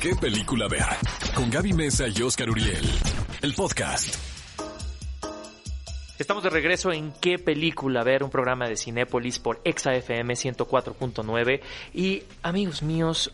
qué película ver. Con Gaby Mesa y Oscar Uriel. El podcast. Estamos de regreso en qué película ver, un programa de Cinépolis por ExaFM 104.9. Y amigos míos,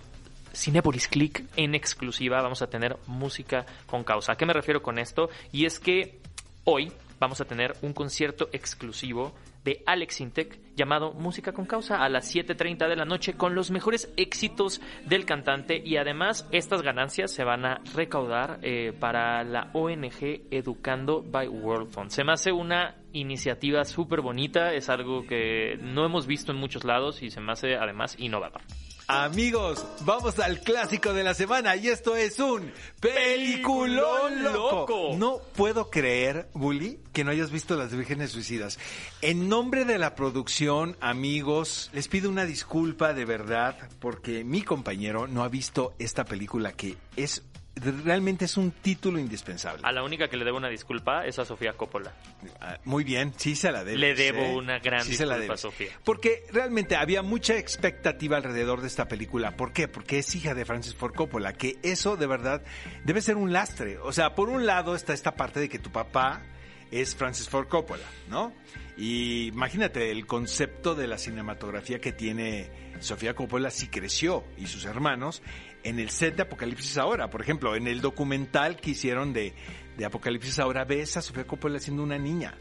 Cinépolis Click en exclusiva vamos a tener música con causa. ¿A qué me refiero con esto? Y es que hoy vamos a tener un concierto exclusivo de Alex Intec llamado Música con Causa a las 7.30 de la noche con los mejores éxitos del cantante y además estas ganancias se van a recaudar eh, para la ONG Educando by World Fund. Se me hace una iniciativa súper bonita, es algo que no hemos visto en muchos lados y se me hace además innovador. Amigos, vamos al clásico de la semana y esto es un peliculón loco. No puedo creer, Bully, que no hayas visto Las Vírgenes Suicidas. En nombre de la producción, amigos, les pido una disculpa de verdad porque mi compañero no ha visto esta película que es realmente es un título indispensable. A la única que le debo una disculpa es a Sofía Coppola. Ah, muy bien, sí se la debo. Le debo una gran disculpa a Sofía. Porque realmente había mucha expectativa alrededor de esta película. ¿Por qué? Porque es hija de Francis Ford Coppola, que eso de verdad debe ser un lastre. O sea, por un lado está esta parte de que tu papá es Francis Ford Coppola, ¿no? Y imagínate el concepto de la cinematografía que tiene Sofía Coppola si creció y sus hermanos en el set de Apocalipsis Ahora. Por ejemplo, en el documental que hicieron de, de Apocalipsis Ahora, ves a Sofía Coppola siendo una niña.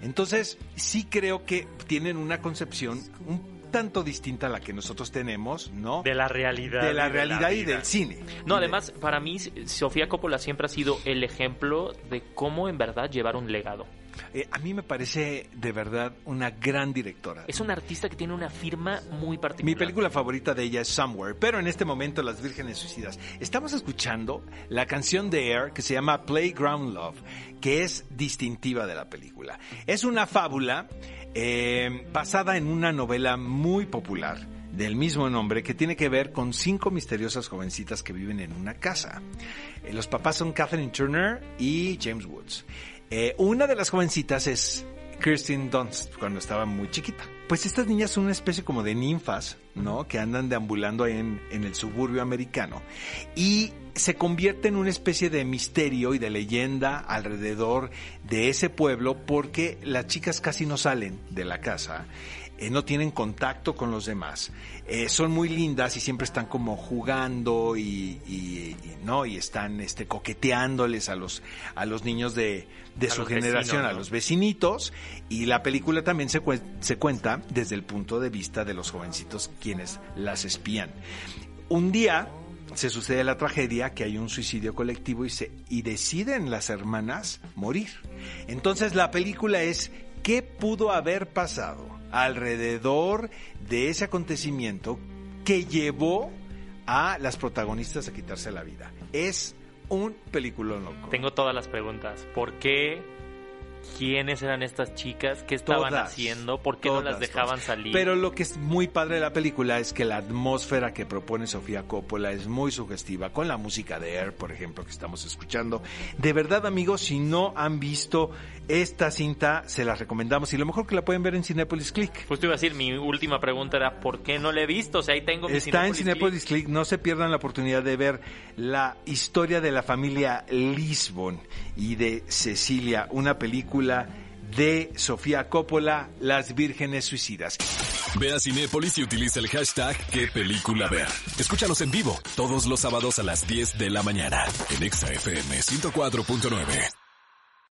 Entonces, sí creo que tienen una concepción un tanto distinta a la que nosotros tenemos, ¿no? De la realidad. De la realidad y del cine. No, además, para mí, Sofía Coppola siempre ha sido el ejemplo de cómo en verdad llevar un legado. Eh, a mí me parece de verdad una gran directora. Es una artista que tiene una firma muy particular. Mi película favorita de ella es Somewhere, pero en este momento Las Vírgenes Suicidas. Estamos escuchando la canción de Air que se llama Playground Love, que es distintiva de la película. Es una fábula eh, basada en una novela muy popular del mismo nombre que tiene que ver con cinco misteriosas jovencitas que viven en una casa. Eh, los papás son Catherine Turner y James Woods. Eh, una de las jovencitas es Kirsten Dunst, cuando estaba muy chiquita. Pues estas niñas son una especie como de ninfas, ¿no? Que andan deambulando en, en el suburbio americano. Y se convierte en una especie de misterio y de leyenda alrededor de ese pueblo porque las chicas casi no salen de la casa eh, no tienen contacto con los demás. Eh, son muy lindas y siempre están como jugando y, no y están este coqueteándoles a los a los niños de, su generación, a los vecinitos y la película también se, se cuenta desde el punto de vista de los jovencitos quienes las espían. Un día se sucede la tragedia que hay un suicidio colectivo y se y deciden las hermanas morir. Entonces la película es ¿qué pudo haber pasado? Alrededor de ese acontecimiento que llevó a las protagonistas a quitarse la vida. Es un película loco. Tengo todas las preguntas. ¿Por qué quiénes eran estas chicas, qué estaban haciendo, por qué no las dejaban salir. Pero lo que es muy padre de la película es que la atmósfera que propone Sofía Coppola es muy sugestiva, con la música de Air, por ejemplo, que estamos escuchando. De verdad, amigos, si no han visto esta cinta, se la recomendamos y lo mejor que la pueden ver en Cinepolis Click. Pues te iba a decir, mi última pregunta era, ¿por qué no la he visto? O sea, ahí tengo mi Está en Cinepolis Click. no se pierdan la oportunidad de ver la historia de la familia Lisbon y de Cecilia, una película de Sofía Coppola, Las Vírgenes Suicidas. Ve a Cinépolis y utiliza el hashtag qué película ver. Escúchanos en vivo todos los sábados a las 10 de la mañana en ExaFM 104.9.